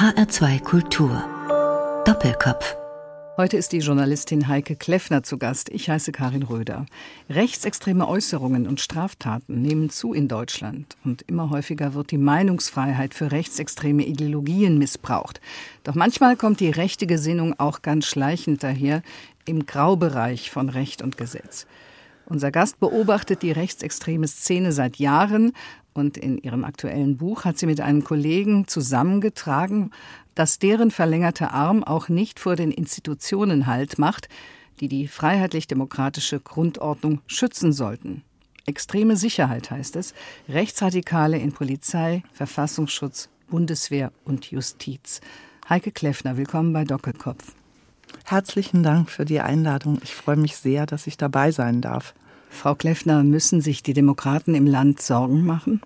HR2 Kultur. Doppelkopf. Heute ist die Journalistin Heike Kleffner zu Gast. Ich heiße Karin Röder. Rechtsextreme Äußerungen und Straftaten nehmen zu in Deutschland. Und immer häufiger wird die Meinungsfreiheit für rechtsextreme Ideologien missbraucht. Doch manchmal kommt die rechte Gesinnung auch ganz schleichend daher im Graubereich von Recht und Gesetz. Unser Gast beobachtet die rechtsextreme Szene seit Jahren und in ihrem aktuellen Buch hat sie mit einem Kollegen zusammengetragen, dass deren verlängerte Arm auch nicht vor den Institutionen Halt macht, die die freiheitlich-demokratische Grundordnung schützen sollten. Extreme Sicherheit heißt es, Rechtsradikale in Polizei, Verfassungsschutz, Bundeswehr und Justiz. Heike Kleffner, willkommen bei Doppelkopf. Herzlichen Dank für die Einladung. Ich freue mich sehr, dass ich dabei sein darf. Frau Kleffner, müssen sich die Demokraten im Land Sorgen machen?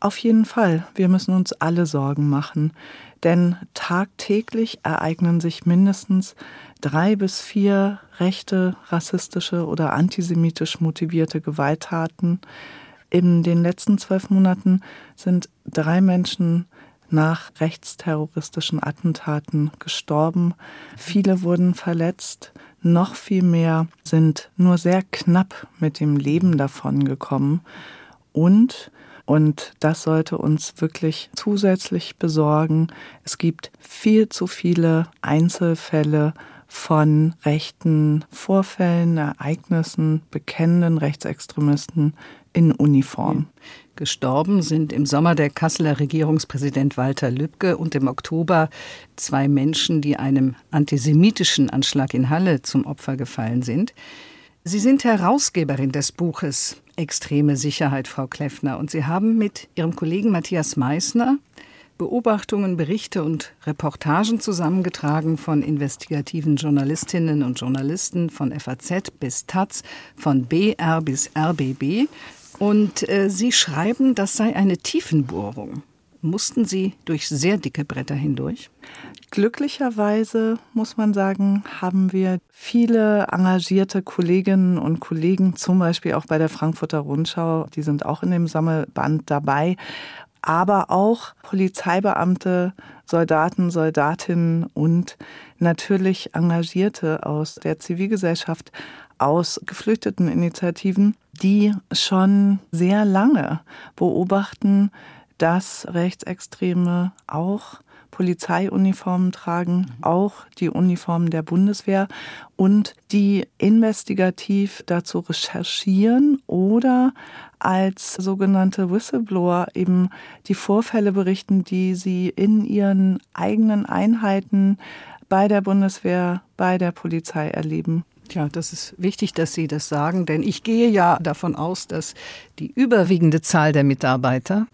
Auf jeden Fall. Wir müssen uns alle Sorgen machen. Denn tagtäglich ereignen sich mindestens drei bis vier rechte, rassistische oder antisemitisch motivierte Gewalttaten. In den letzten zwölf Monaten sind drei Menschen nach rechtsterroristischen Attentaten gestorben. Viele wurden verletzt. Noch viel mehr sind nur sehr knapp mit dem Leben davongekommen. Und, und das sollte uns wirklich zusätzlich besorgen, es gibt viel zu viele Einzelfälle von rechten Vorfällen, Ereignissen, bekennenden Rechtsextremisten in Uniform. Gestorben sind im Sommer der Kasseler Regierungspräsident Walter Lübcke und im Oktober zwei Menschen, die einem antisemitischen Anschlag in Halle zum Opfer gefallen sind. Sie sind Herausgeberin des Buches Extreme Sicherheit, Frau Kleffner, und Sie haben mit Ihrem Kollegen Matthias Meissner Beobachtungen, Berichte und Reportagen zusammengetragen von investigativen Journalistinnen und Journalisten von FAZ bis Taz, von BR bis RBB und äh, Sie schreiben, das sei eine Tiefenbohrung. Mussten Sie durch sehr dicke Bretter hindurch? Glücklicherweise muss man sagen, haben wir viele engagierte Kolleginnen und Kollegen, zum Beispiel auch bei der Frankfurter Rundschau, die sind auch in dem Sammelband dabei, aber auch Polizeibeamte, Soldaten, Soldatinnen und natürlich Engagierte aus der Zivilgesellschaft, aus geflüchteten Initiativen, die schon sehr lange beobachten, dass Rechtsextreme auch Polizeiuniformen tragen, mhm. auch die Uniformen der Bundeswehr und die investigativ dazu recherchieren oder als sogenannte Whistleblower eben die Vorfälle berichten, die sie in ihren eigenen Einheiten bei der Bundeswehr, bei der Polizei erleben. Tja, das ist wichtig, dass Sie das sagen, denn ich gehe ja davon aus, dass die überwiegende Zahl der Mitarbeiter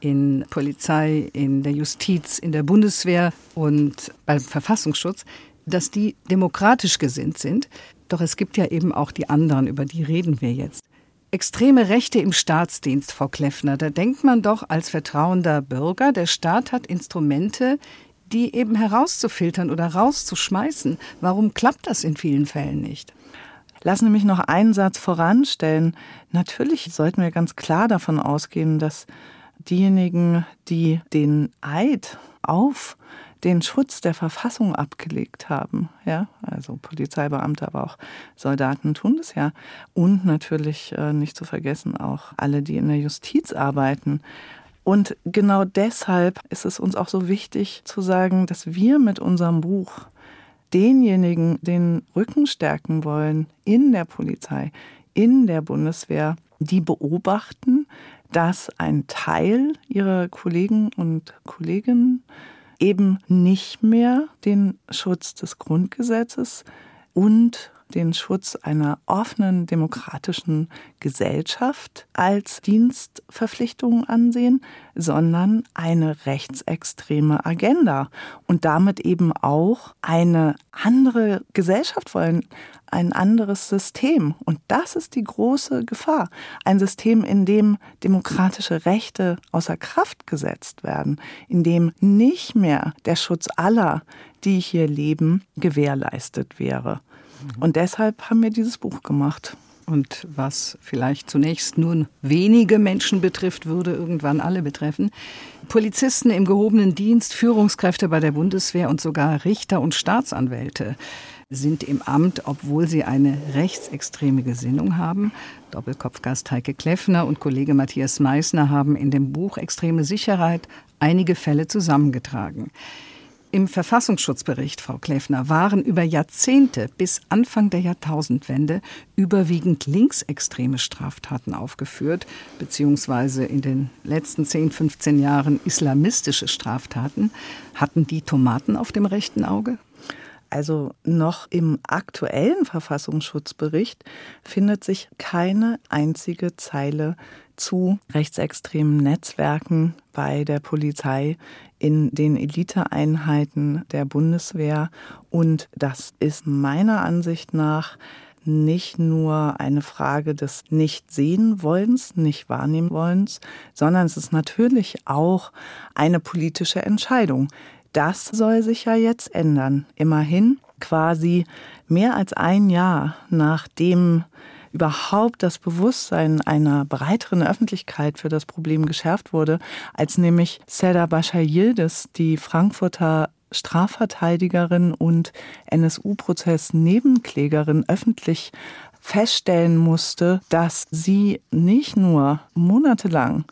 in Polizei, in der Justiz, in der Bundeswehr und beim Verfassungsschutz, dass die demokratisch gesinnt sind. Doch es gibt ja eben auch die anderen, über die reden wir jetzt. Extreme Rechte im Staatsdienst, Frau Kleffner, da denkt man doch als vertrauender Bürger, der Staat hat Instrumente, die eben herauszufiltern oder rauszuschmeißen. Warum klappt das in vielen Fällen nicht? Lassen Sie mich noch einen Satz voranstellen. Natürlich sollten wir ganz klar davon ausgehen, dass diejenigen, die den Eid auf den Schutz der Verfassung abgelegt haben, ja, also Polizeibeamte, aber auch Soldaten tun das ja und natürlich äh, nicht zu vergessen auch alle, die in der Justiz arbeiten, und genau deshalb ist es uns auch so wichtig zu sagen, dass wir mit unserem Buch denjenigen den Rücken stärken wollen in der Polizei, in der Bundeswehr, die beobachten, dass ein Teil ihrer Kollegen und Kolleginnen eben nicht mehr den Schutz des Grundgesetzes und den Schutz einer offenen demokratischen Gesellschaft als Dienstverpflichtung ansehen, sondern eine rechtsextreme Agenda und damit eben auch eine andere Gesellschaft wollen, ein anderes System. Und das ist die große Gefahr. Ein System, in dem demokratische Rechte außer Kraft gesetzt werden, in dem nicht mehr der Schutz aller, die hier leben, gewährleistet wäre. Und deshalb haben wir dieses Buch gemacht. Und was vielleicht zunächst nur wenige Menschen betrifft, würde irgendwann alle betreffen. Polizisten im gehobenen Dienst, Führungskräfte bei der Bundeswehr und sogar Richter und Staatsanwälte sind im Amt, obwohl sie eine rechtsextreme Gesinnung haben. Doppelkopfgast Heike Kleffner und Kollege Matthias Meissner haben in dem Buch Extreme Sicherheit einige Fälle zusammengetragen. Im Verfassungsschutzbericht, Frau Kleffner, waren über Jahrzehnte bis Anfang der Jahrtausendwende überwiegend linksextreme Straftaten aufgeführt, beziehungsweise in den letzten 10, 15 Jahren islamistische Straftaten. Hatten die Tomaten auf dem rechten Auge? Also noch im aktuellen Verfassungsschutzbericht findet sich keine einzige Zeile zu rechtsextremen Netzwerken bei der Polizei in den Eliteeinheiten der Bundeswehr. Und das ist meiner Ansicht nach nicht nur eine Frage des Nicht-Sehen-Wollens, Nicht-Wahrnehmen-Wollens, sondern es ist natürlich auch eine politische Entscheidung. Das soll sich ja jetzt ändern. Immerhin quasi mehr als ein Jahr nachdem überhaupt das Bewusstsein einer breiteren Öffentlichkeit für das Problem geschärft wurde, als nämlich Seda Bashar Yildiz, die Frankfurter Strafverteidigerin und NSU-Prozess-Nebenklägerin öffentlich feststellen musste, dass sie nicht nur monatelang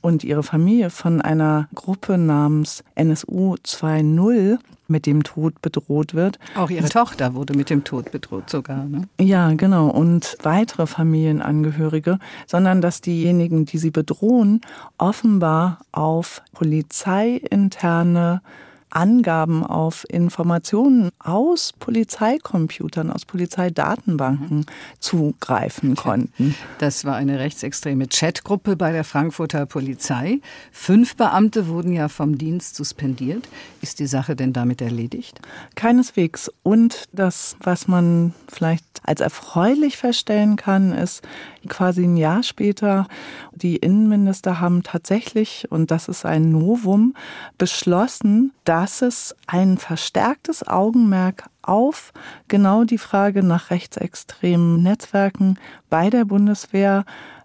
und ihre Familie von einer Gruppe namens NSU 2.0 mit dem Tod bedroht wird. Auch ihre Tochter wurde mit dem Tod bedroht sogar. Ne? Ja, genau. Und weitere Familienangehörige, sondern dass diejenigen, die sie bedrohen, offenbar auf polizeiinterne Angaben auf Informationen aus Polizeicomputern, aus Polizeidatenbanken mhm. zugreifen konnten. Das war eine rechtsextreme Chatgruppe bei der Frankfurter Polizei. Fünf Beamte wurden ja vom Dienst suspendiert. Ist die Sache denn damit erledigt? Keineswegs. Und das, was man vielleicht als erfreulich feststellen kann, ist quasi ein Jahr später, die Innenminister haben tatsächlich, und das ist ein Novum, beschlossen, dass es ein verstärktes Augenmerk auf genau die Frage nach rechtsextremen Netzwerken bei der Bundeswehr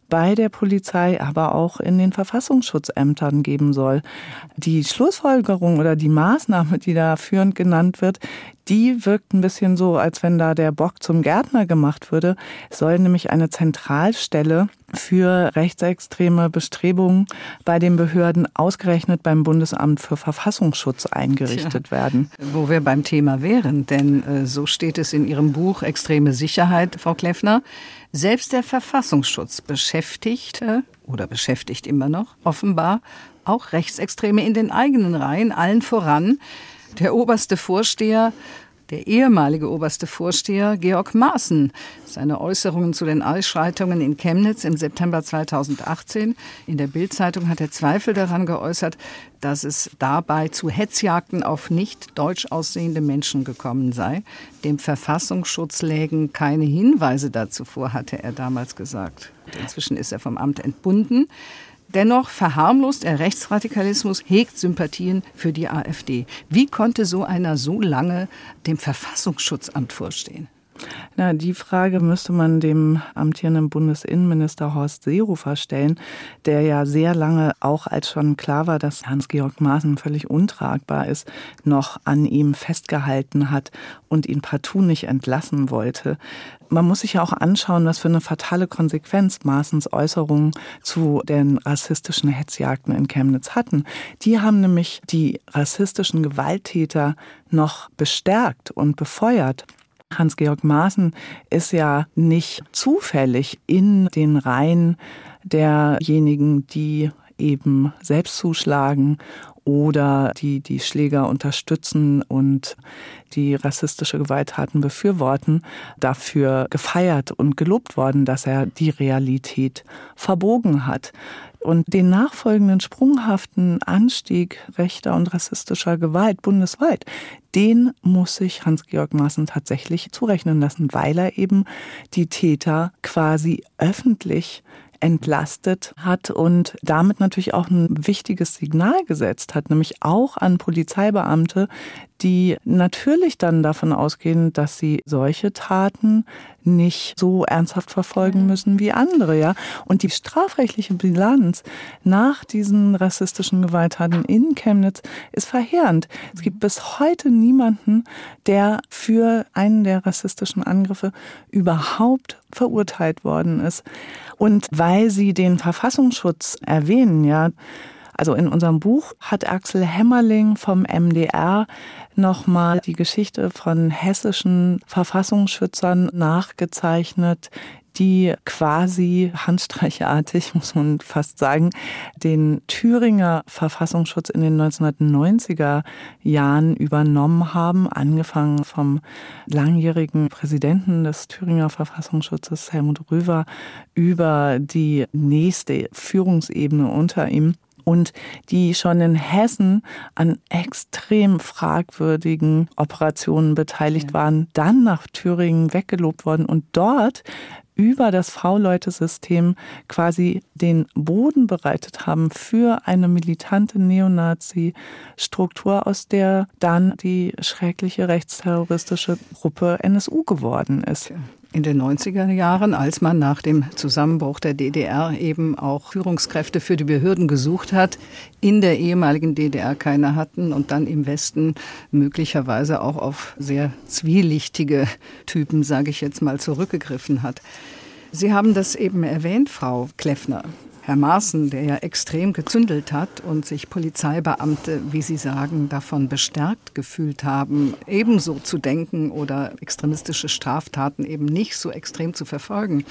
bei der Polizei, aber auch in den Verfassungsschutzämtern geben soll. Die Schlussfolgerung oder die Maßnahme, die da führend genannt wird, die wirkt ein bisschen so, als wenn da der Bock zum Gärtner gemacht würde. Es soll nämlich eine Zentralstelle für rechtsextreme Bestrebungen bei den Behörden ausgerechnet beim Bundesamt für Verfassungsschutz eingerichtet Tja, werden. Wo wir beim Thema wären, denn äh, so steht es in Ihrem Buch Extreme Sicherheit, Frau Kleffner. Selbst der Verfassungsschutz beschäftigte oder beschäftigt immer noch offenbar auch Rechtsextreme in den eigenen Reihen, allen voran der oberste Vorsteher der ehemalige oberste Vorsteher Georg Maaßen. Seine Äußerungen zu den Ausschreitungen in Chemnitz im September 2018. In der Bildzeitung hat er Zweifel daran geäußert, dass es dabei zu Hetzjagden auf nicht deutsch aussehende Menschen gekommen sei. Dem Verfassungsschutz lägen keine Hinweise dazu vor, hatte er damals gesagt. Inzwischen ist er vom Amt entbunden. Dennoch verharmlost er Rechtsradikalismus, hegt Sympathien für die AfD. Wie konnte so einer so lange dem Verfassungsschutzamt vorstehen? Na, die Frage müsste man dem amtierenden Bundesinnenminister Horst Seehofer stellen, der ja sehr lange, auch als schon klar war, dass Hans-Georg Maaßen völlig untragbar ist, noch an ihm festgehalten hat und ihn partout nicht entlassen wollte. Man muss sich ja auch anschauen, was für eine fatale Konsequenz Maaßens Äußerungen zu den rassistischen Hetzjagden in Chemnitz hatten. Die haben nämlich die rassistischen Gewalttäter noch bestärkt und befeuert. Hans-Georg Maaßen ist ja nicht zufällig in den Reihen derjenigen, die eben selbst zuschlagen oder die die Schläger unterstützen und die rassistische Gewalttaten befürworten, dafür gefeiert und gelobt worden, dass er die Realität verbogen hat. Und den nachfolgenden sprunghaften Anstieg rechter und rassistischer Gewalt bundesweit, den muss sich Hans-Georg Maaßen tatsächlich zurechnen lassen, weil er eben die Täter quasi öffentlich entlastet hat und damit natürlich auch ein wichtiges Signal gesetzt hat, nämlich auch an Polizeibeamte, die natürlich dann davon ausgehen, dass sie solche Taten nicht so ernsthaft verfolgen müssen wie andere, ja. Und die strafrechtliche Bilanz nach diesen rassistischen Gewalttaten in Chemnitz ist verheerend. Es gibt bis heute niemanden, der für einen der rassistischen Angriffe überhaupt verurteilt worden ist. Und weil Sie den Verfassungsschutz erwähnen, ja, also in unserem Buch hat Axel Hämmerling vom MDR nochmal die Geschichte von hessischen Verfassungsschützern nachgezeichnet, die quasi handstreichartig, muss man fast sagen, den Thüringer Verfassungsschutz in den 1990er Jahren übernommen haben, angefangen vom langjährigen Präsidenten des Thüringer Verfassungsschutzes Helmut Röver über die nächste Führungsebene unter ihm und die schon in Hessen an extrem fragwürdigen Operationen beteiligt ja. waren, dann nach Thüringen weggelobt worden und dort über das V-Leute-System quasi den Boden bereitet haben für eine militante Neonazi-Struktur, aus der dann die schreckliche rechtsterroristische Gruppe NSU geworden ist in den 90er Jahren, als man nach dem Zusammenbruch der DDR eben auch Führungskräfte für die Behörden gesucht hat, in der ehemaligen DDR keine hatten und dann im Westen möglicherweise auch auf sehr zwielichtige Typen, sage ich jetzt mal, zurückgegriffen hat. Sie haben das eben erwähnt, Frau Kleffner. Herr Maaßen, der ja extrem gezündelt hat und sich Polizeibeamte, wie Sie sagen, davon bestärkt gefühlt haben, ebenso zu denken oder extremistische Straftaten eben nicht so extrem zu verfolgen.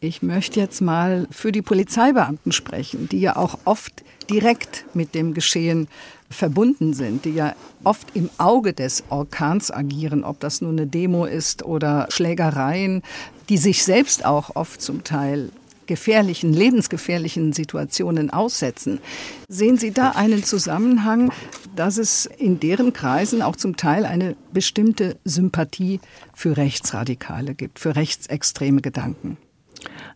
Ich möchte jetzt mal für die Polizeibeamten sprechen, die ja auch oft direkt mit dem Geschehen verbunden sind, die ja oft im Auge des Orkans agieren, ob das nun eine Demo ist oder Schlägereien, die sich selbst auch oft zum Teil gefährlichen, lebensgefährlichen Situationen aussetzen. Sehen Sie da einen Zusammenhang, dass es in deren Kreisen auch zum Teil eine bestimmte Sympathie für Rechtsradikale gibt, für rechtsextreme Gedanken?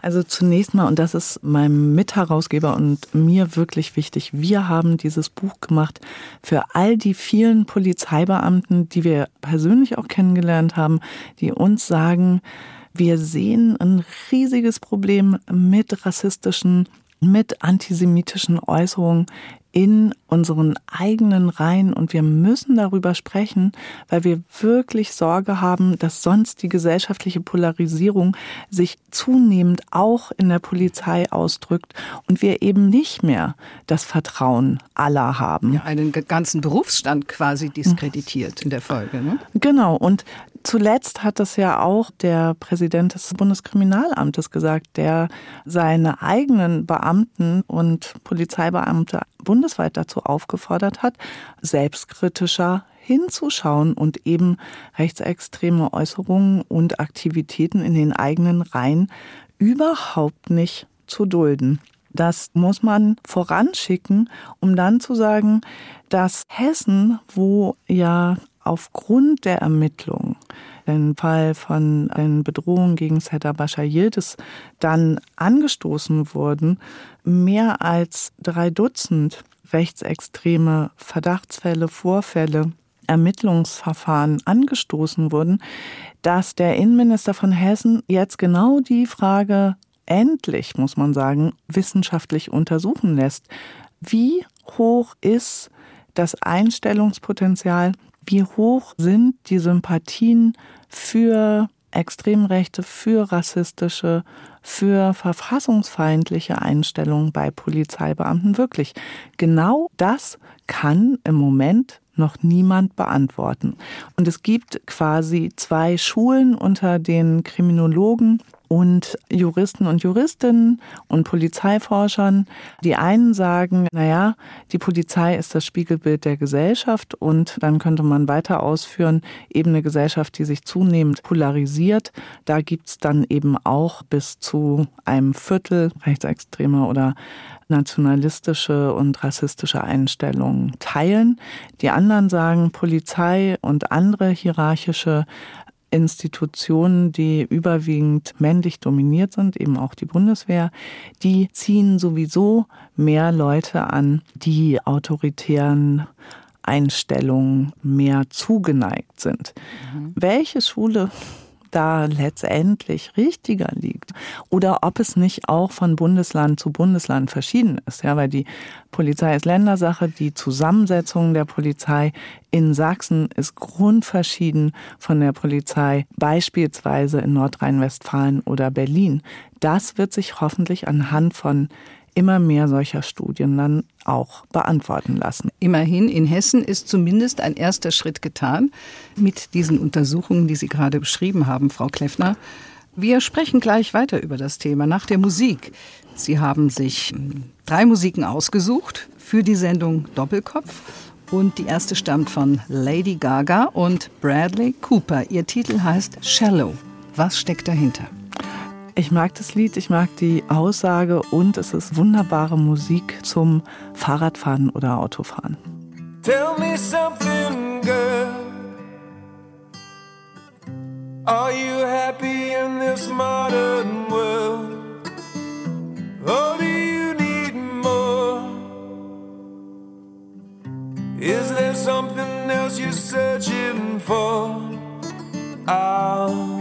Also zunächst mal, und das ist meinem Mitherausgeber und mir wirklich wichtig, wir haben dieses Buch gemacht für all die vielen Polizeibeamten, die wir persönlich auch kennengelernt haben, die uns sagen, wir sehen ein riesiges Problem mit rassistischen, mit antisemitischen Äußerungen in unseren eigenen Reihen und wir müssen darüber sprechen, weil wir wirklich Sorge haben, dass sonst die gesellschaftliche Polarisierung sich zunehmend auch in der Polizei ausdrückt und wir eben nicht mehr das Vertrauen aller haben. Ja, einen ganzen Berufsstand quasi diskreditiert in der Folge. Ne? Genau und Zuletzt hat das ja auch der Präsident des Bundeskriminalamtes gesagt, der seine eigenen Beamten und Polizeibeamte bundesweit dazu aufgefordert hat, selbstkritischer hinzuschauen und eben rechtsextreme Äußerungen und Aktivitäten in den eigenen Reihen überhaupt nicht zu dulden. Das muss man voranschicken, um dann zu sagen, dass Hessen, wo ja aufgrund der Ermittlungen den Fall von einer Bedrohung gegen Seda Bashayirdes dann angestoßen wurden, mehr als drei Dutzend rechtsextreme Verdachtsfälle, Vorfälle, Ermittlungsverfahren angestoßen wurden, dass der Innenminister von Hessen jetzt genau die Frage endlich, muss man sagen, wissenschaftlich untersuchen lässt. Wie hoch ist das Einstellungspotenzial wie hoch sind die Sympathien für Extremrechte, für rassistische, für verfassungsfeindliche Einstellungen bei Polizeibeamten wirklich? Genau das kann im Moment noch niemand beantworten. Und es gibt quasi zwei Schulen unter den Kriminologen und Juristen und Juristinnen und Polizeiforschern. Die einen sagen, naja, die Polizei ist das Spiegelbild der Gesellschaft und dann könnte man weiter ausführen, eben eine Gesellschaft, die sich zunehmend polarisiert. Da gibt's dann eben auch bis zu einem Viertel rechtsextreme oder nationalistische und rassistische Einstellungen teilen. Die anderen sagen, Polizei und andere hierarchische Institutionen, die überwiegend männlich dominiert sind, eben auch die Bundeswehr, die ziehen sowieso mehr Leute an, die autoritären Einstellungen mehr zugeneigt sind. Mhm. Welche Schule da letztendlich richtiger liegt oder ob es nicht auch von Bundesland zu Bundesland verschieden ist, ja, weil die Polizei ist Ländersache, die Zusammensetzung der Polizei in Sachsen ist grundverschieden von der Polizei beispielsweise in Nordrhein-Westfalen oder Berlin. Das wird sich hoffentlich anhand von immer mehr solcher Studien dann auch beantworten lassen. Immerhin, in Hessen ist zumindest ein erster Schritt getan mit diesen Untersuchungen, die Sie gerade beschrieben haben, Frau Kleffner. Wir sprechen gleich weiter über das Thema nach der Musik. Sie haben sich hm, drei Musiken ausgesucht für die Sendung Doppelkopf. Und die erste stammt von Lady Gaga und Bradley Cooper. Ihr Titel heißt Shallow. Was steckt dahinter? Ich mag das Lied, ich mag die Aussage und es ist wunderbare Musik zum Fahrradfahren oder Autofahren. Tell me something, girl. Are you happy in this modern world? Or do you need more? Is there something else you're searching for? I'll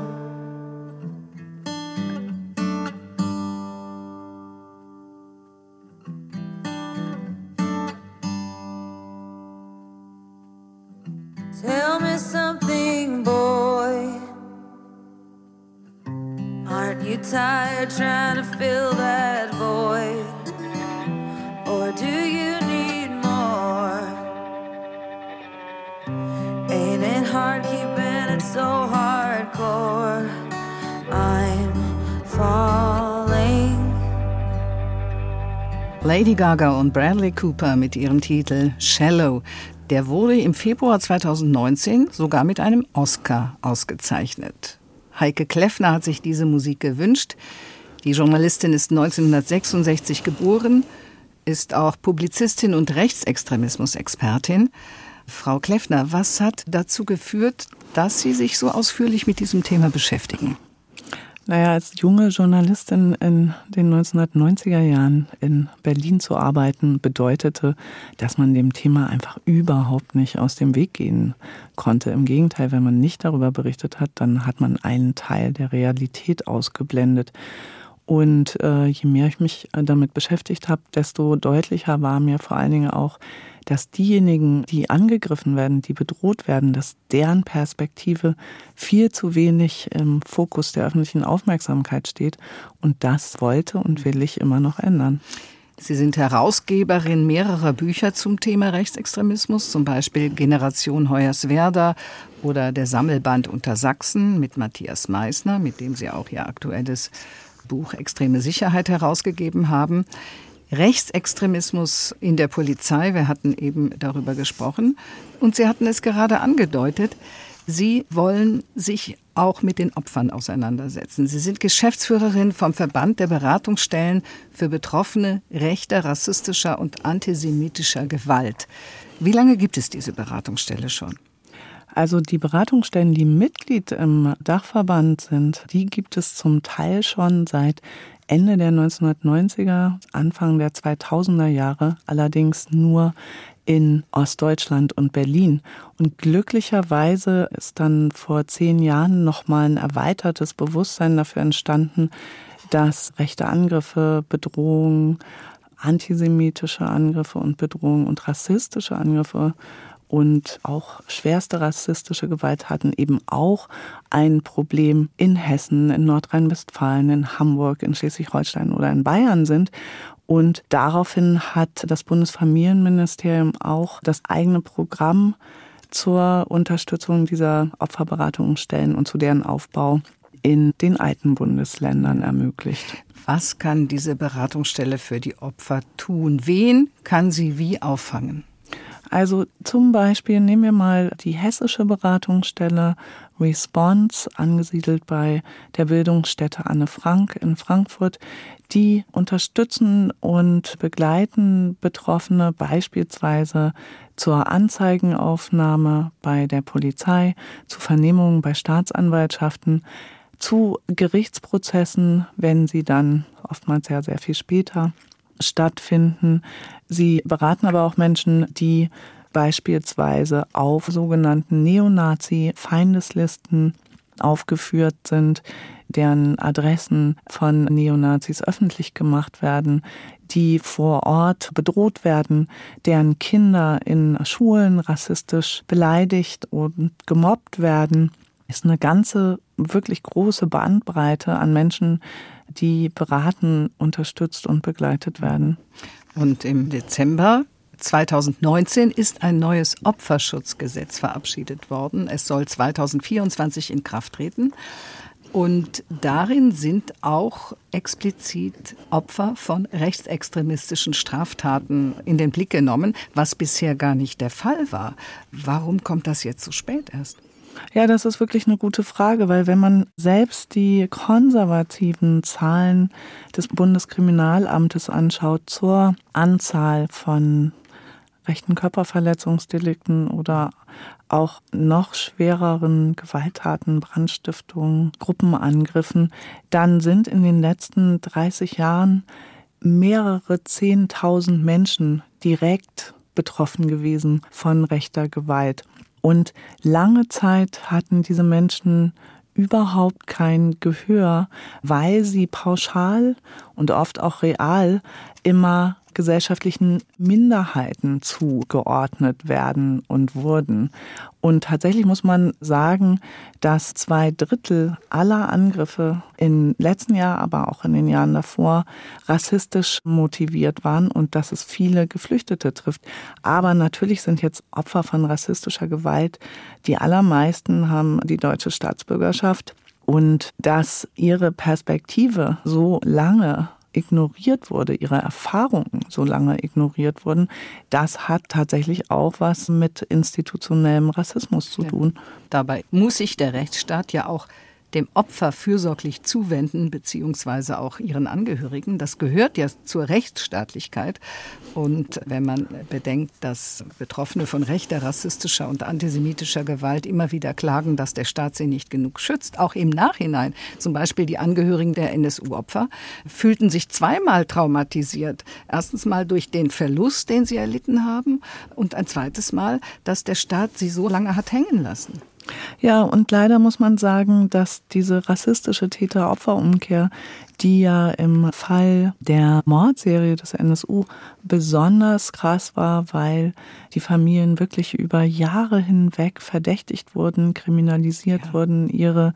Trying to fill that void? Or do you need more? Ain't it hard keeping it so hardcore? I'm falling. Lady Gaga und Bradley Cooper mit ihrem Titel Shallow. Der wurde im Februar 2019 sogar mit einem Oscar ausgezeichnet. Heike Kleffner hat sich diese Musik gewünscht. Die Journalistin ist 1966 geboren, ist auch Publizistin und Rechtsextremismus-Expertin. Frau Kleffner, was hat dazu geführt, dass Sie sich so ausführlich mit diesem Thema beschäftigen? Naja, als junge Journalistin in den 1990er Jahren in Berlin zu arbeiten, bedeutete, dass man dem Thema einfach überhaupt nicht aus dem Weg gehen konnte. Im Gegenteil, wenn man nicht darüber berichtet hat, dann hat man einen Teil der Realität ausgeblendet. Und äh, je mehr ich mich damit beschäftigt habe, desto deutlicher war mir vor allen Dingen auch, dass diejenigen, die angegriffen werden, die bedroht werden, dass deren Perspektive viel zu wenig im Fokus der öffentlichen Aufmerksamkeit steht. Und das wollte und will ich immer noch ändern. Sie sind Herausgeberin mehrerer Bücher zum Thema Rechtsextremismus, zum Beispiel Generation Hoyerswerda oder der Sammelband Unter Sachsen mit Matthias Meissner, mit dem Sie auch Ihr aktuelles Buch Extreme Sicherheit herausgegeben haben. Rechtsextremismus in der Polizei, wir hatten eben darüber gesprochen. Und Sie hatten es gerade angedeutet, Sie wollen sich auch mit den Opfern auseinandersetzen. Sie sind Geschäftsführerin vom Verband der Beratungsstellen für Betroffene rechter, rassistischer und antisemitischer Gewalt. Wie lange gibt es diese Beratungsstelle schon? Also die Beratungsstellen, die Mitglied im Dachverband sind, die gibt es zum Teil schon seit Ende der 1990er, Anfang der 2000er Jahre, allerdings nur in Ostdeutschland und Berlin. Und glücklicherweise ist dann vor zehn Jahren nochmal ein erweitertes Bewusstsein dafür entstanden, dass rechte Angriffe, Bedrohungen, antisemitische Angriffe und Bedrohungen und rassistische Angriffe und auch schwerste rassistische Gewalttaten eben auch ein Problem in Hessen, in Nordrhein-Westfalen, in Hamburg, in Schleswig-Holstein oder in Bayern sind. Und daraufhin hat das Bundesfamilienministerium auch das eigene Programm zur Unterstützung dieser Opferberatungsstellen und zu deren Aufbau in den alten Bundesländern ermöglicht. Was kann diese Beratungsstelle für die Opfer tun? Wen kann sie wie auffangen? Also zum Beispiel nehmen wir mal die hessische Beratungsstelle Response, angesiedelt bei der Bildungsstätte Anne Frank in Frankfurt. Die unterstützen und begleiten Betroffene beispielsweise zur Anzeigenaufnahme bei der Polizei, zu Vernehmungen bei Staatsanwaltschaften, zu Gerichtsprozessen, wenn sie dann oftmals ja sehr viel später stattfinden. Sie beraten aber auch Menschen, die beispielsweise auf sogenannten Neonazi-Feindeslisten aufgeführt sind, deren Adressen von Neonazis öffentlich gemacht werden, die vor Ort bedroht werden, deren Kinder in Schulen rassistisch beleidigt und gemobbt werden, ist eine ganze, wirklich große Bandbreite an Menschen, die beraten, unterstützt und begleitet werden. Und im Dezember 2019 ist ein neues Opferschutzgesetz verabschiedet worden. Es soll 2024 in Kraft treten. Und darin sind auch explizit Opfer von rechtsextremistischen Straftaten in den Blick genommen, was bisher gar nicht der Fall war. Warum kommt das jetzt so spät erst? Ja, das ist wirklich eine gute Frage, weil wenn man selbst die konservativen Zahlen des Bundeskriminalamtes anschaut zur Anzahl von rechten Körperverletzungsdelikten oder auch noch schwereren Gewalttaten, Brandstiftungen, Gruppenangriffen, dann sind in den letzten 30 Jahren mehrere Zehntausend Menschen direkt betroffen gewesen von rechter Gewalt. Und lange Zeit hatten diese Menschen überhaupt kein Gehör, weil sie pauschal und oft auch real immer gesellschaftlichen Minderheiten zugeordnet werden und wurden. Und tatsächlich muss man sagen, dass zwei Drittel aller Angriffe im letzten Jahr, aber auch in den Jahren davor rassistisch motiviert waren und dass es viele Geflüchtete trifft. Aber natürlich sind jetzt Opfer von rassistischer Gewalt. Die allermeisten haben die deutsche Staatsbürgerschaft und dass ihre Perspektive so lange ignoriert wurde, ihre Erfahrungen so lange ignoriert wurden, das hat tatsächlich auch was mit institutionellem Rassismus zu tun. Dabei muss sich der Rechtsstaat ja auch dem Opfer fürsorglich zuwenden, beziehungsweise auch ihren Angehörigen. Das gehört ja zur Rechtsstaatlichkeit. Und wenn man bedenkt, dass Betroffene von rechter, rassistischer und antisemitischer Gewalt immer wieder klagen, dass der Staat sie nicht genug schützt, auch im Nachhinein, zum Beispiel die Angehörigen der NSU-Opfer, fühlten sich zweimal traumatisiert. Erstens mal durch den Verlust, den sie erlitten haben, und ein zweites Mal, dass der Staat sie so lange hat hängen lassen. Ja, und leider muss man sagen, dass diese rassistische Täter-Opfer-Umkehr, die ja im Fall der Mordserie des NSU besonders krass war, weil die Familien wirklich über Jahre hinweg verdächtigt wurden, kriminalisiert ja. wurden, ihre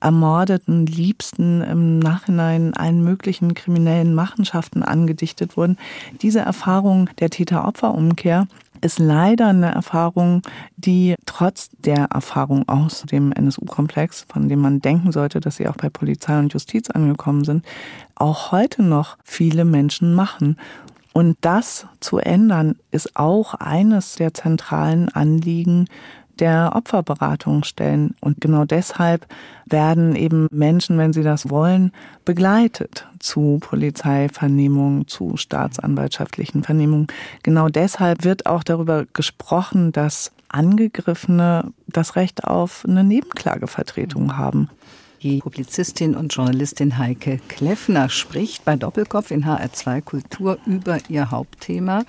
ermordeten Liebsten im Nachhinein allen möglichen kriminellen Machenschaften angedichtet wurden. Diese Erfahrung der Täter-Opfer-Umkehr ist leider eine Erfahrung, die trotz der Erfahrung aus dem NSU-Komplex, von dem man denken sollte, dass sie auch bei Polizei und Justiz angekommen sind, auch heute noch viele Menschen machen. Und das zu ändern, ist auch eines der zentralen Anliegen der Opferberatung stellen. Und genau deshalb werden eben Menschen, wenn sie das wollen, begleitet zu Polizeivernehmungen, zu staatsanwaltschaftlichen Vernehmungen. Genau deshalb wird auch darüber gesprochen, dass Angegriffene das Recht auf eine Nebenklagevertretung haben. Die Publizistin und Journalistin Heike Kleffner spricht bei Doppelkopf in HR2 Kultur über ihr Hauptthema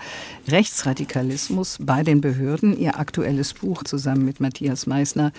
Rechtsradikalismus bei den Behörden. Ihr aktuelles Buch zusammen mit Matthias Meissner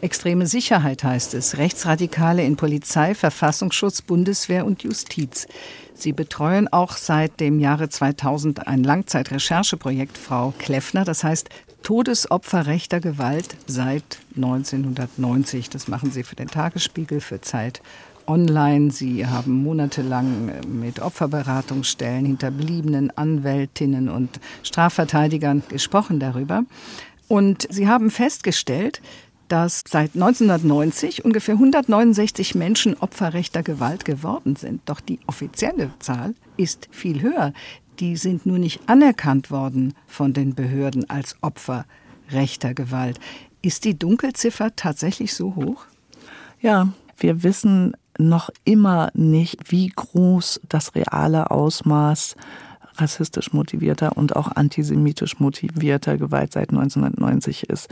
Extreme Sicherheit heißt es. Rechtsradikale in Polizei, Verfassungsschutz, Bundeswehr und Justiz. Sie betreuen auch seit dem Jahre 2000 ein Langzeitrechercheprojekt, Frau Kleffner. Das heißt Todesopfer rechter Gewalt seit 1990. Das machen Sie für den Tagesspiegel, für Zeit online. Sie haben monatelang mit Opferberatungsstellen, Hinterbliebenen, Anwältinnen und Strafverteidigern gesprochen darüber. Und Sie haben festgestellt, dass seit 1990 ungefähr 169 Menschen Opfer rechter Gewalt geworden sind. Doch die offizielle Zahl ist viel höher. Die sind nur nicht anerkannt worden von den Behörden als Opfer rechter Gewalt. Ist die Dunkelziffer tatsächlich so hoch? Ja, wir wissen noch immer nicht, wie groß das reale Ausmaß rassistisch motivierter und auch antisemitisch motivierter Gewalt seit 1990 ist.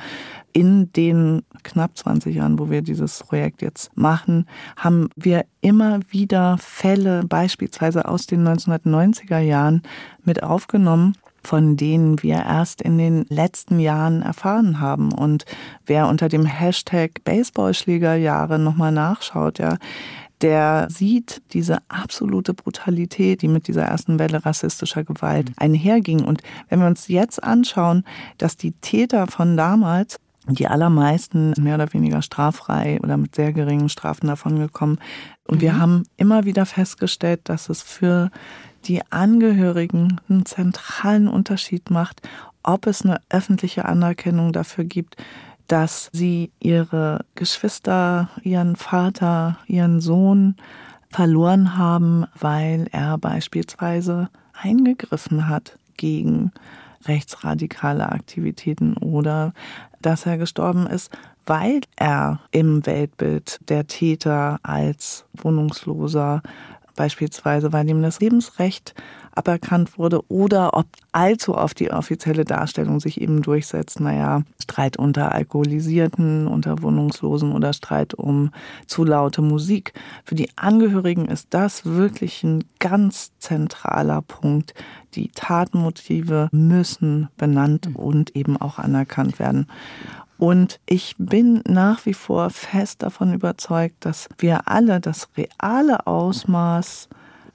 In den knapp 20 Jahren, wo wir dieses Projekt jetzt machen, haben wir immer wieder Fälle beispielsweise aus den 1990er Jahren mit aufgenommen, von denen wir erst in den letzten Jahren erfahren haben. Und wer unter dem Hashtag Baseballschlägerjahre nochmal nachschaut, ja, der sieht diese absolute Brutalität, die mit dieser ersten Welle rassistischer Gewalt einherging. Und wenn wir uns jetzt anschauen, dass die Täter von damals die allermeisten mehr oder weniger straffrei oder mit sehr geringen Strafen davongekommen. Und mhm. wir haben immer wieder festgestellt, dass es für die Angehörigen einen zentralen Unterschied macht, ob es eine öffentliche Anerkennung dafür gibt, dass sie ihre Geschwister, ihren Vater, ihren Sohn verloren haben, weil er beispielsweise eingegriffen hat gegen rechtsradikale Aktivitäten oder dass er gestorben ist, weil er im Weltbild der Täter als Wohnungsloser beispielsweise, weil ihm das Lebensrecht aberkannt wurde oder ob allzu oft die offizielle Darstellung sich eben durchsetzt, naja, Streit unter Alkoholisierten, unter Wohnungslosen oder Streit um zu laute Musik. Für die Angehörigen ist das wirklich ein ganz zentraler Punkt. Die Tatmotive müssen benannt und eben auch anerkannt werden. Und ich bin nach wie vor fest davon überzeugt, dass wir alle das reale Ausmaß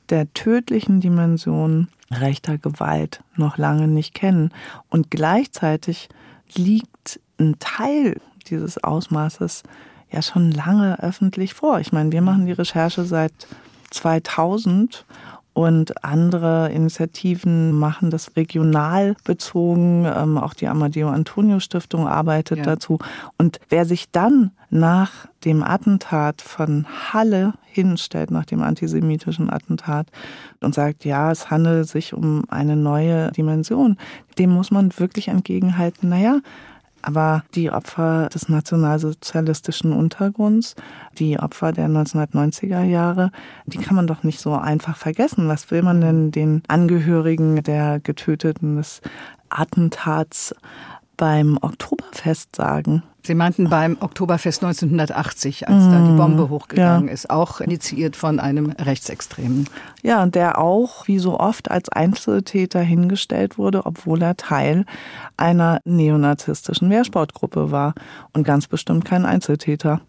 der tödlichen Dimension rechter Gewalt noch lange nicht kennen. Und gleichzeitig liegt ein Teil dieses Ausmaßes ja schon lange öffentlich vor. Ich meine, wir machen die Recherche seit 2000 und andere Initiativen machen das regional bezogen. Ähm, auch die Amadeo Antonio Stiftung arbeitet ja. dazu. Und wer sich dann nach dem Attentat von Halle hinstellt, nach dem antisemitischen Attentat und sagt, ja, es handelt sich um eine neue Dimension, dem muss man wirklich entgegenhalten, naja, aber die Opfer des nationalsozialistischen Untergrunds, die Opfer der 1990er Jahre, die kann man doch nicht so einfach vergessen. Was will man denn den Angehörigen der Getöteten des Attentats beim Oktoberfest sagen? Sie meinten beim Oktoberfest 1980, als mmh, da die Bombe hochgegangen ja. ist, auch initiiert von einem Rechtsextremen. Ja, und der auch, wie so oft, als Einzeltäter hingestellt wurde, obwohl er Teil einer neonazistischen Wehrsportgruppe war und ganz bestimmt kein Einzeltäter.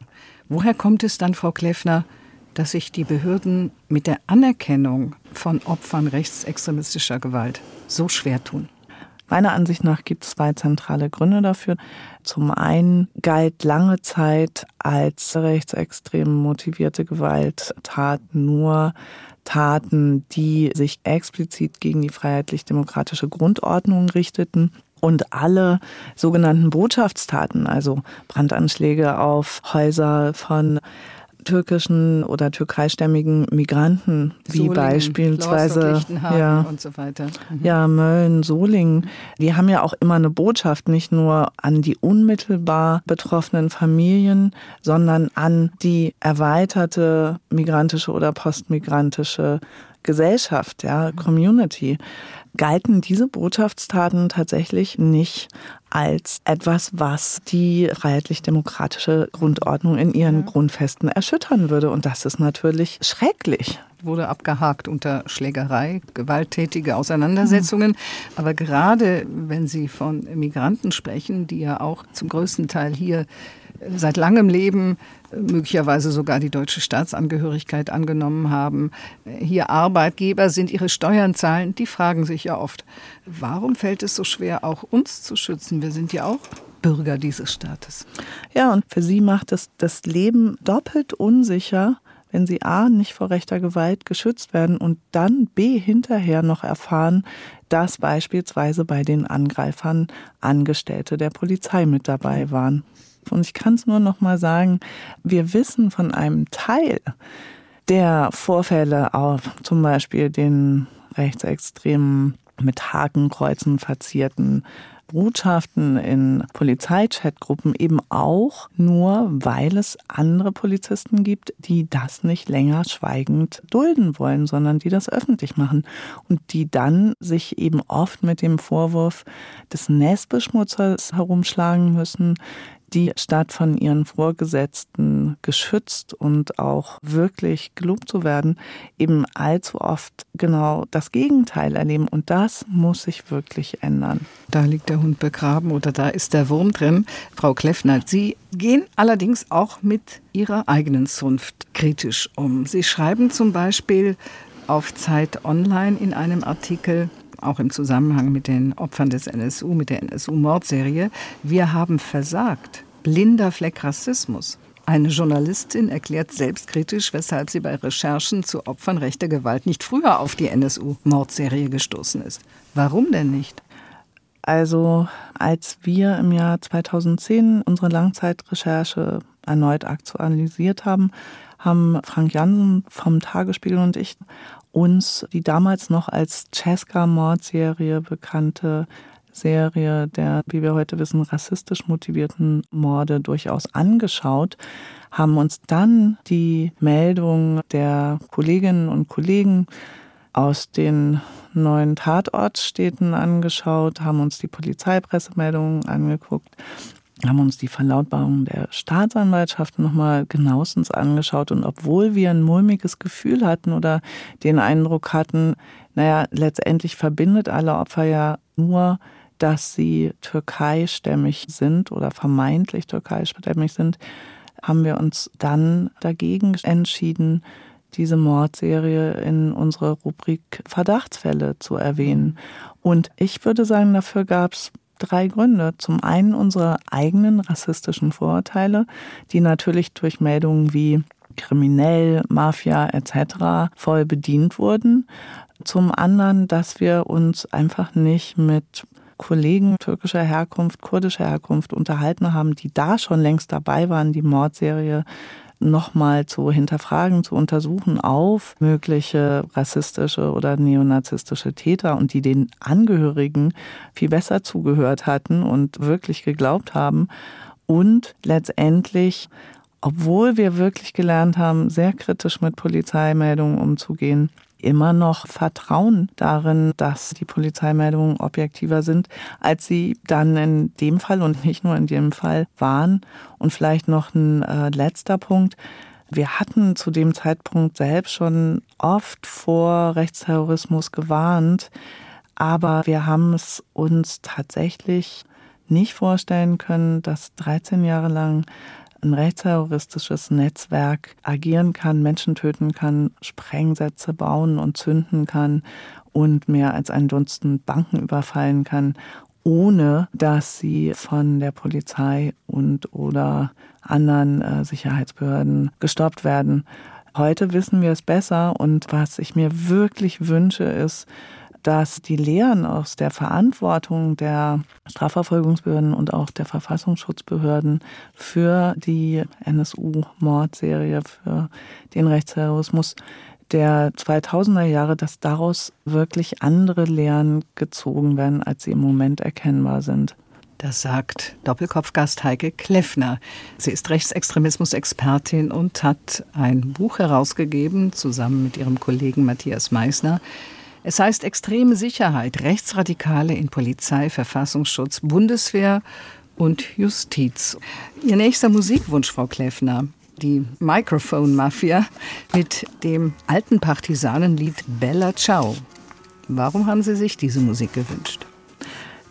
Woher kommt es dann, Frau Kleffner, dass sich die Behörden mit der Anerkennung von Opfern rechtsextremistischer Gewalt so schwer tun? Meiner Ansicht nach gibt es zwei zentrale Gründe dafür. Zum einen galt lange Zeit als rechtsextrem motivierte Gewalttat nur Taten, die sich explizit gegen die freiheitlich-demokratische Grundordnung richteten. Und alle sogenannten Botschaftstaten, also Brandanschläge auf Häuser von türkischen oder türkeistämmigen Migranten, wie Solingen, beispielsweise ja, und so weiter. Mhm. Ja, Mölln, Solingen, die haben ja auch immer eine Botschaft, nicht nur an die unmittelbar betroffenen Familien, sondern an die erweiterte migrantische oder postmigrantische Gesellschaft, ja, Community galten diese Botschaftstaten tatsächlich nicht als etwas, was die freiheitlich-demokratische Grundordnung in ihren ja. Grundfesten erschüttern würde. Und das ist natürlich schrecklich wurde abgehakt unter Schlägerei, gewalttätige Auseinandersetzungen. Mhm. Aber gerade wenn Sie von Migranten sprechen, die ja auch zum größten Teil hier seit langem Leben möglicherweise sogar die deutsche Staatsangehörigkeit angenommen haben, hier Arbeitgeber sind, ihre Steuern zahlen, die fragen sich ja oft, warum fällt es so schwer, auch uns zu schützen? Wir sind ja auch Bürger dieses Staates. Ja, und für sie macht es das Leben doppelt unsicher, wenn sie A nicht vor rechter Gewalt geschützt werden und dann B hinterher noch erfahren, dass beispielsweise bei den Angreifern Angestellte der Polizei mit dabei waren. Und ich kann es nur noch mal sagen, wir wissen von einem Teil der Vorfälle, auch zum Beispiel den rechtsextremen mit Hakenkreuzen verzierten Botschaften in Polizeichatgruppen eben auch nur, weil es andere Polizisten gibt, die das nicht länger schweigend dulden wollen, sondern die das öffentlich machen. Und die dann sich eben oft mit dem Vorwurf des Nestbeschmutzers herumschlagen müssen, die statt von ihren Vorgesetzten geschützt und auch wirklich gelobt zu werden, eben allzu oft genau das Gegenteil erleben. Und das muss sich wirklich ändern. Da liegt der Hund begraben oder da ist der Wurm drin. Frau Kleffner, Sie gehen allerdings auch mit Ihrer eigenen Zunft kritisch um. Sie schreiben zum Beispiel auf Zeit Online in einem Artikel, auch im Zusammenhang mit den Opfern des NSU, mit der NSU-Mordserie. Wir haben versagt. Blinder Fleck Rassismus. Eine Journalistin erklärt selbstkritisch, weshalb sie bei Recherchen zu Opfern rechter Gewalt nicht früher auf die NSU-Mordserie gestoßen ist. Warum denn nicht? Also, als wir im Jahr 2010 unsere Langzeitrecherche erneut aktualisiert haben, haben Frank Jansen vom Tagesspiegel und ich uns die damals noch als Cesca-Mordserie bekannte Serie der, wie wir heute wissen, rassistisch motivierten Morde durchaus angeschaut, haben uns dann die Meldung der Kolleginnen und Kollegen aus den neuen Tatortstädten angeschaut, haben uns die Polizeipressemeldungen angeguckt haben uns die Verlautbarung der Staatsanwaltschaft nochmal genauestens angeschaut. Und obwohl wir ein mulmiges Gefühl hatten oder den Eindruck hatten, naja, letztendlich verbindet alle Opfer ja nur, dass sie türkeistämmig sind oder vermeintlich türkeistämmig sind, haben wir uns dann dagegen entschieden, diese Mordserie in unsere Rubrik Verdachtsfälle zu erwähnen. Und ich würde sagen, dafür gab es drei Gründe. Zum einen unsere eigenen rassistischen Vorurteile, die natürlich durch Meldungen wie kriminell, Mafia etc. voll bedient wurden. Zum anderen, dass wir uns einfach nicht mit Kollegen türkischer Herkunft, kurdischer Herkunft unterhalten haben, die da schon längst dabei waren, die Mordserie nochmal zu hinterfragen, zu untersuchen auf mögliche rassistische oder neonazistische Täter und die den Angehörigen viel besser zugehört hatten und wirklich geglaubt haben. Und letztendlich, obwohl wir wirklich gelernt haben, sehr kritisch mit Polizeimeldungen umzugehen, immer noch Vertrauen darin, dass die Polizeimeldungen objektiver sind, als sie dann in dem Fall und nicht nur in dem Fall waren. Und vielleicht noch ein äh, letzter Punkt. Wir hatten zu dem Zeitpunkt selbst schon oft vor Rechtsterrorismus gewarnt, aber wir haben es uns tatsächlich nicht vorstellen können, dass 13 Jahre lang ein rechtsterroristisches Netzwerk agieren kann, Menschen töten kann, Sprengsätze bauen und zünden kann und mehr als ein Dutzend Banken überfallen kann, ohne dass sie von der Polizei und oder anderen äh, Sicherheitsbehörden gestoppt werden. Heute wissen wir es besser und was ich mir wirklich wünsche, ist, dass die Lehren aus der Verantwortung der Strafverfolgungsbehörden und auch der Verfassungsschutzbehörden für die NSU-Mordserie, für den Rechtsterrorismus der 2000er Jahre, dass daraus wirklich andere Lehren gezogen werden, als sie im Moment erkennbar sind. Das sagt Doppelkopfgast Heike Kleffner. Sie ist Rechtsextremismus-Expertin und hat ein Buch herausgegeben, zusammen mit ihrem Kollegen Matthias Meissner. Es heißt extreme Sicherheit, Rechtsradikale in Polizei, Verfassungsschutz, Bundeswehr und Justiz. Ihr nächster Musikwunsch, Frau Kleffner, die Microphone Mafia mit dem alten Partisanenlied Bella Ciao. Warum haben Sie sich diese Musik gewünscht?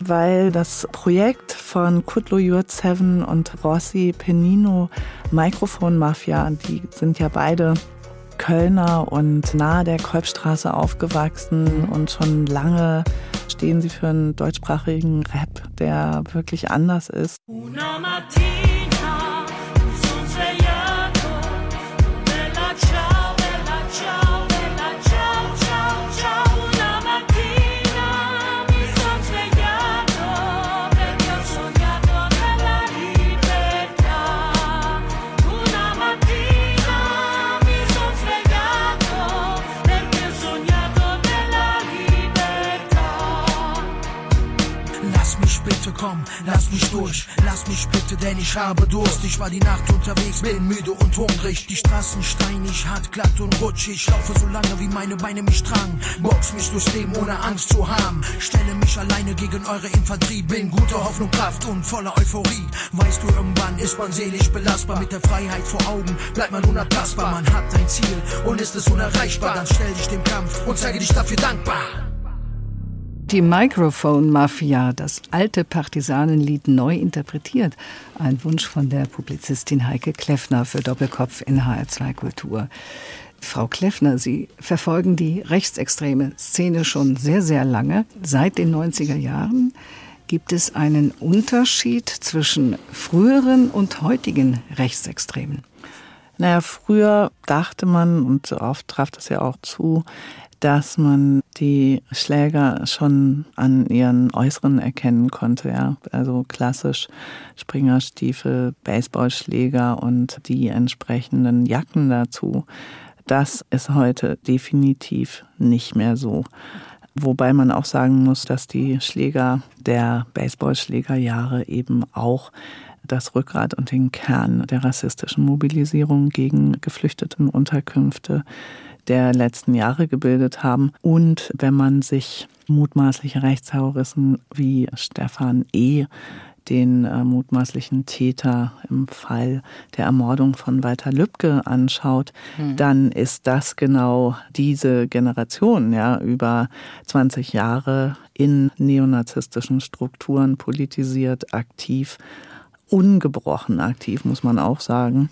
weil das Projekt von Kutlo Jurt und Rossi Penino Microphone Mafia, die sind ja beide Kölner und nahe der Kolbstraße aufgewachsen und schon lange stehen sie für einen deutschsprachigen Rap, der wirklich anders ist. Una Lass denn ich habe Durst. Ich war die Nacht unterwegs, bin müde und hungrig. Die Straßen steinig, hart, glatt und rutschig. Ich laufe so lange, wie meine Beine mich tragen. Box mich durchs Leben, ohne Angst zu haben. Stelle mich alleine gegen eure Infanterie. Bin guter Hoffnung, Kraft und voller Euphorie. Weißt du, irgendwann ist man seelisch belastbar. Mit der Freiheit vor Augen bleibt man unantastbar. Man hat ein Ziel und ist es unerreichbar. Dann stell dich dem Kampf und zeige dich dafür dankbar. Die Microphone Mafia, das alte Partisanenlied neu interpretiert. Ein Wunsch von der Publizistin Heike Kleffner für Doppelkopf in HR2 Kultur. Frau Kleffner, Sie verfolgen die rechtsextreme Szene schon sehr, sehr lange. Seit den 90er Jahren gibt es einen Unterschied zwischen früheren und heutigen Rechtsextremen. Naja, früher dachte man, und oft traf das ja auch zu, dass man die Schläger schon an ihren Äußeren erkennen konnte, ja. Also klassisch Springerstiefel, Baseballschläger und die entsprechenden Jacken dazu. Das ist heute definitiv nicht mehr so. Wobei man auch sagen muss, dass die Schläger der Baseballschlägerjahre eben auch das Rückgrat und den Kern der rassistischen Mobilisierung gegen Geflüchtetenunterkünfte der letzten Jahre gebildet haben. Und wenn man sich mutmaßliche Rechtsterroristen wie Stefan E., den äh, mutmaßlichen Täter im Fall der Ermordung von Walter Lübcke anschaut, mhm. dann ist das genau diese Generation, ja, über 20 Jahre in neonazistischen Strukturen politisiert, aktiv ungebrochen aktiv, muss man auch sagen.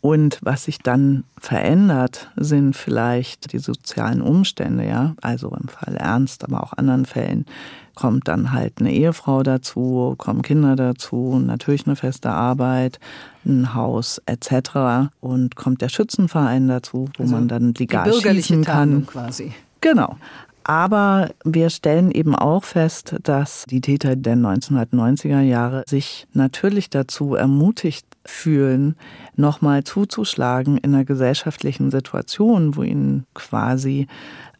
Und was sich dann verändert, sind vielleicht die sozialen Umstände, ja. Also im Fall Ernst, aber auch anderen Fällen kommt dann halt eine Ehefrau dazu, kommen Kinder dazu, natürlich eine feste Arbeit, ein Haus etc. Und kommt der Schützenverein dazu, wo also man dann legal die bürgerliche schießen kann. quasi. Genau. Aber wir stellen eben auch fest, dass die Täter der 1990er Jahre sich natürlich dazu ermutigt fühlen, nochmal zuzuschlagen in einer gesellschaftlichen Situation, wo ihnen quasi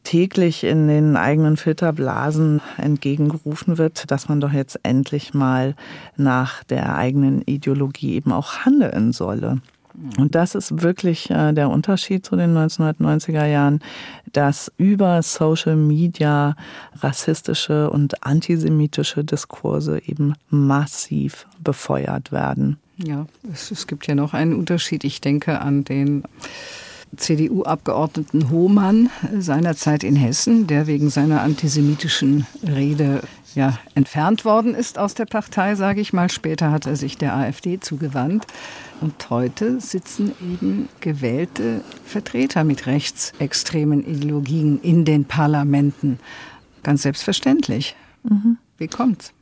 täglich in den eigenen Filterblasen entgegengerufen wird, dass man doch jetzt endlich mal nach der eigenen Ideologie eben auch handeln solle. Und das ist wirklich äh, der Unterschied zu den 1990er Jahren, dass über Social Media rassistische und antisemitische Diskurse eben massiv befeuert werden. Ja, es, es gibt ja noch einen Unterschied. Ich denke an den CDU-Abgeordneten Hohmann seinerzeit in Hessen, der wegen seiner antisemitischen Rede ja, entfernt worden ist aus der Partei, sage ich mal. Später hat er sich der AfD zugewandt. Und heute sitzen eben gewählte Vertreter mit rechtsextremen Ideologien in den Parlamenten. Ganz selbstverständlich. Mhm. Wie kommt's?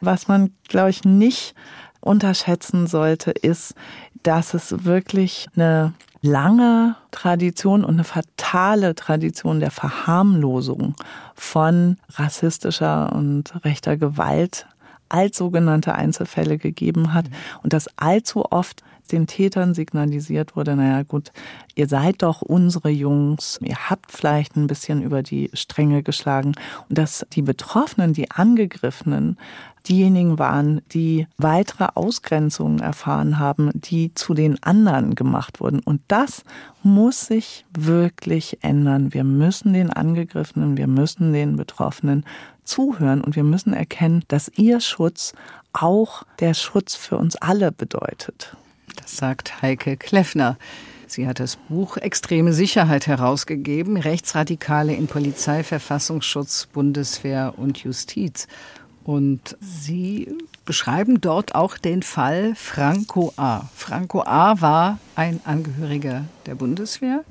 Was man, glaube ich, nicht unterschätzen sollte, ist, dass es wirklich eine lange Tradition und eine fatale Tradition der Verharmlosung von rassistischer und rechter Gewalt als sogenannte Einzelfälle gegeben hat und dass allzu oft den Tätern signalisiert wurde, naja gut, ihr seid doch unsere Jungs, ihr habt vielleicht ein bisschen über die Stränge geschlagen und dass die Betroffenen, die Angegriffenen diejenigen waren, die weitere Ausgrenzungen erfahren haben, die zu den anderen gemacht wurden. Und das muss sich wirklich ändern. Wir müssen den Angegriffenen, wir müssen den Betroffenen zuhören und wir müssen erkennen, dass ihr Schutz auch der Schutz für uns alle bedeutet. Das sagt Heike Kleffner. Sie hat das Buch Extreme Sicherheit herausgegeben, Rechtsradikale in Polizei, Verfassungsschutz, Bundeswehr und Justiz. Und Sie beschreiben dort auch den Fall Franco A. Franco A. war ein Angehöriger der Bundeswehr.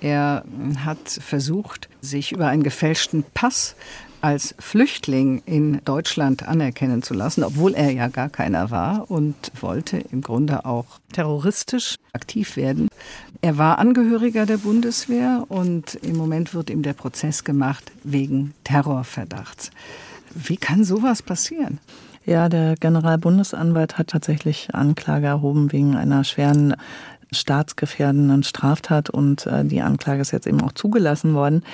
Er hat versucht, sich über einen gefälschten Pass als Flüchtling in Deutschland anerkennen zu lassen, obwohl er ja gar keiner war und wollte im Grunde auch terroristisch aktiv werden. Er war Angehöriger der Bundeswehr und im Moment wird ihm der Prozess gemacht wegen Terrorverdachts. Wie kann sowas passieren? Ja, der Generalbundesanwalt hat tatsächlich Anklage erhoben wegen einer schweren staatsgefährdenden Straftat und äh, die Anklage ist jetzt eben auch zugelassen worden.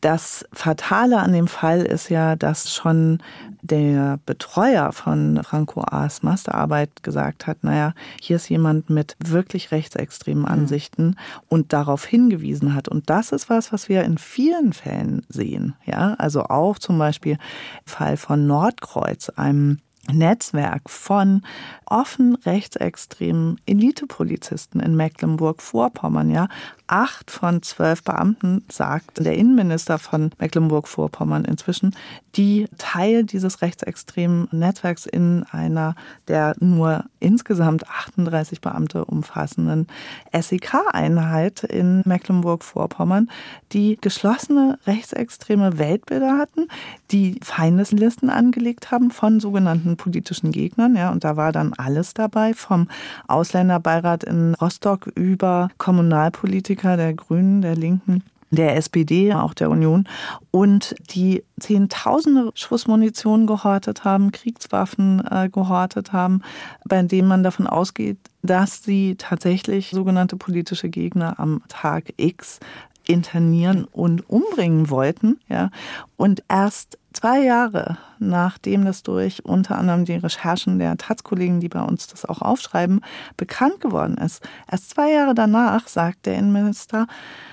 Das Fatale an dem Fall ist ja, dass schon der Betreuer von Franco A.'s Masterarbeit gesagt hat, naja, hier ist jemand mit wirklich rechtsextremen mhm. Ansichten mhm. und darauf hingewiesen hat. Und das ist was, was wir in vielen Fällen sehen. Ja, also auch zum Beispiel im Fall von Nordkreuz, einem Netzwerk von offen rechtsextremen Elitepolizisten in Mecklenburg-Vorpommern, ja, acht von zwölf Beamten, sagt der Innenminister von Mecklenburg-Vorpommern inzwischen, die Teil dieses rechtsextremen Netzwerks in einer der nur insgesamt 38 Beamte umfassenden SEK-Einheit in Mecklenburg-Vorpommern, die geschlossene rechtsextreme Weltbilder hatten, die Feindeslisten angelegt haben von sogenannten politischen Gegnern, ja, und da war dann alles dabei, vom Ausländerbeirat in Rostock über Kommunalpolitiker Politiker der Grünen, der Linken, der SPD, auch der Union und die Zehntausende Schussmunition gehortet haben, Kriegswaffen äh, gehortet haben, bei denen man davon ausgeht, dass sie tatsächlich sogenannte politische Gegner am Tag X internieren und umbringen wollten, ja. Und erst zwei Jahre nachdem das durch unter anderem die Recherchen der Taz-Kollegen, die bei uns das auch aufschreiben, bekannt geworden ist. Erst zwei Jahre danach sagt der Innenminister,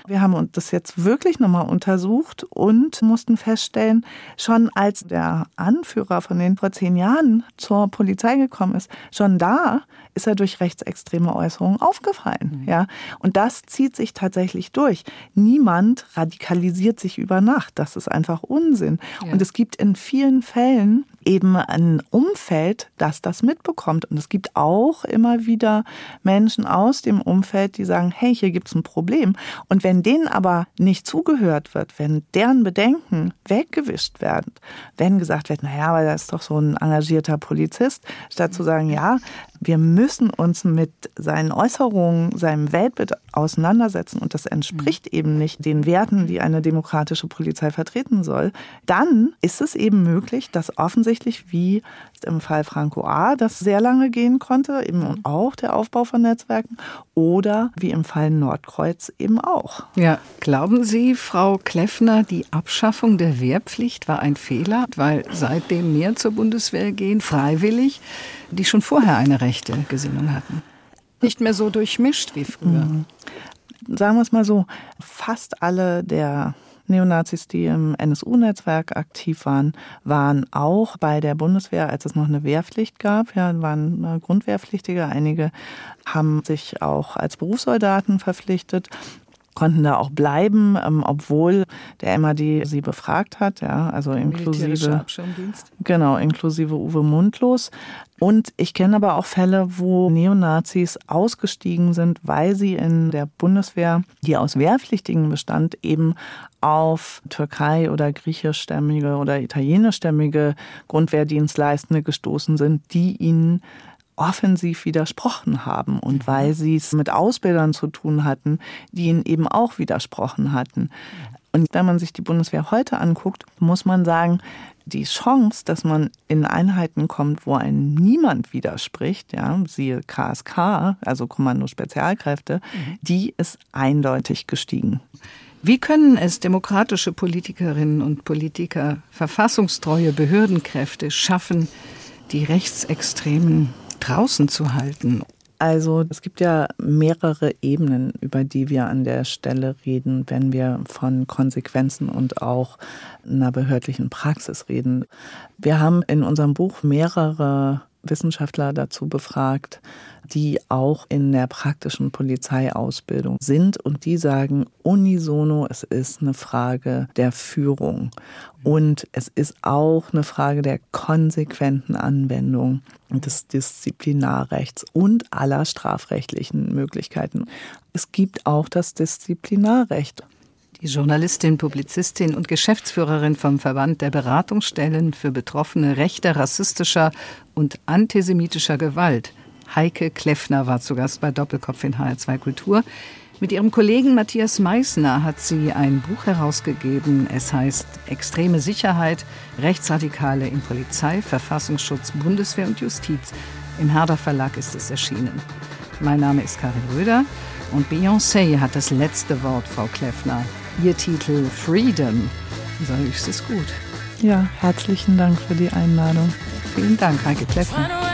wir haben das jetzt wirklich nochmal untersucht und mussten feststellen, schon als der Anführer von den vor zehn Jahren zur Polizei gekommen ist, schon da ist er durch rechtsextreme Äußerungen aufgefallen. Mhm. Ja, und das zieht sich tatsächlich durch. Niemand radikalisiert sich über Nacht. Das ist einfach Unsinn. Ja. Und es gibt in vielen Fällen Fällen eben ein Umfeld, das das mitbekommt. Und es gibt auch immer wieder Menschen aus dem Umfeld, die sagen, hey, hier gibt es ein Problem. Und wenn denen aber nicht zugehört wird, wenn deren Bedenken weggewischt werden, wenn gesagt wird, naja, aber da ist doch so ein engagierter Polizist, statt zu sagen, ja, wir müssen uns mit seinen Äußerungen, seinem Weltbild auseinandersetzen und das entspricht eben nicht den Werten, die eine demokratische Polizei vertreten soll, dann ist es eben möglich, dass offensichtlich wie im Fall Franco A. das sehr lange gehen konnte, eben mhm. auch der Aufbau von Netzwerken oder wie im Fall Nordkreuz eben auch. Ja, glauben Sie, Frau Kleffner, die Abschaffung der Wehrpflicht war ein Fehler, weil seitdem mehr zur Bundeswehr gehen, freiwillig, die schon vorher eine rechte Gesinnung hatten? Nicht mehr so durchmischt wie früher. Mhm. Sagen wir es mal so, fast alle der Neonazis, die im NSU-Netzwerk aktiv waren, waren auch bei der Bundeswehr, als es noch eine Wehrpflicht gab, ja, waren Grundwehrpflichtige. Einige haben sich auch als Berufssoldaten verpflichtet konnten da auch bleiben, ähm, obwohl der MAD sie befragt hat, ja, also inklusive genau inklusive Uwe Mundlos. Und ich kenne aber auch Fälle, wo Neonazis ausgestiegen sind, weil sie in der Bundeswehr, die aus Wehrpflichtigen bestand, eben auf Türkei oder griechischstämmige oder italienischstämmige Grundwehrdienstleistende gestoßen sind, die ihnen offensiv widersprochen haben und mhm. weil sie es mit Ausbildern zu tun hatten, die ihnen eben auch widersprochen hatten. Und wenn man sich die Bundeswehr heute anguckt, muss man sagen, die Chance, dass man in Einheiten kommt, wo ein niemand widerspricht, ja, siehe KSK, also Kommando Spezialkräfte, mhm. die ist eindeutig gestiegen. Wie können es demokratische Politikerinnen und Politiker, verfassungstreue Behördenkräfte schaffen, die Rechtsextremen draußen zu halten also es gibt ja mehrere Ebenen, über die wir an der Stelle reden, wenn wir von Konsequenzen und auch einer behördlichen Praxis reden. Wir haben in unserem Buch mehrere Wissenschaftler dazu befragt, die auch in der praktischen Polizeiausbildung sind und die sagen unisono, es ist eine Frage der Führung und es ist auch eine Frage der konsequenten Anwendung des Disziplinarrechts und aller strafrechtlichen Möglichkeiten. Es gibt auch das Disziplinarrecht. Die Journalistin, Publizistin und Geschäftsführerin vom Verband der Beratungsstellen für Betroffene rechter, rassistischer und antisemitischer Gewalt Heike Kleffner war zu Gast bei Doppelkopf in HR2 Kultur. Mit ihrem Kollegen Matthias Meissner hat sie ein Buch herausgegeben. Es heißt Extreme Sicherheit, Rechtsradikale in Polizei, Verfassungsschutz, Bundeswehr und Justiz. Im Herder Verlag ist es erschienen. Mein Name ist Karin Röder Und Beyoncé hat das letzte Wort, Frau Kleffner. Ihr Titel Freedom. Unser höchstes Gut. Ja, herzlichen Dank für die Einladung. Vielen Dank, Heike Kleffner.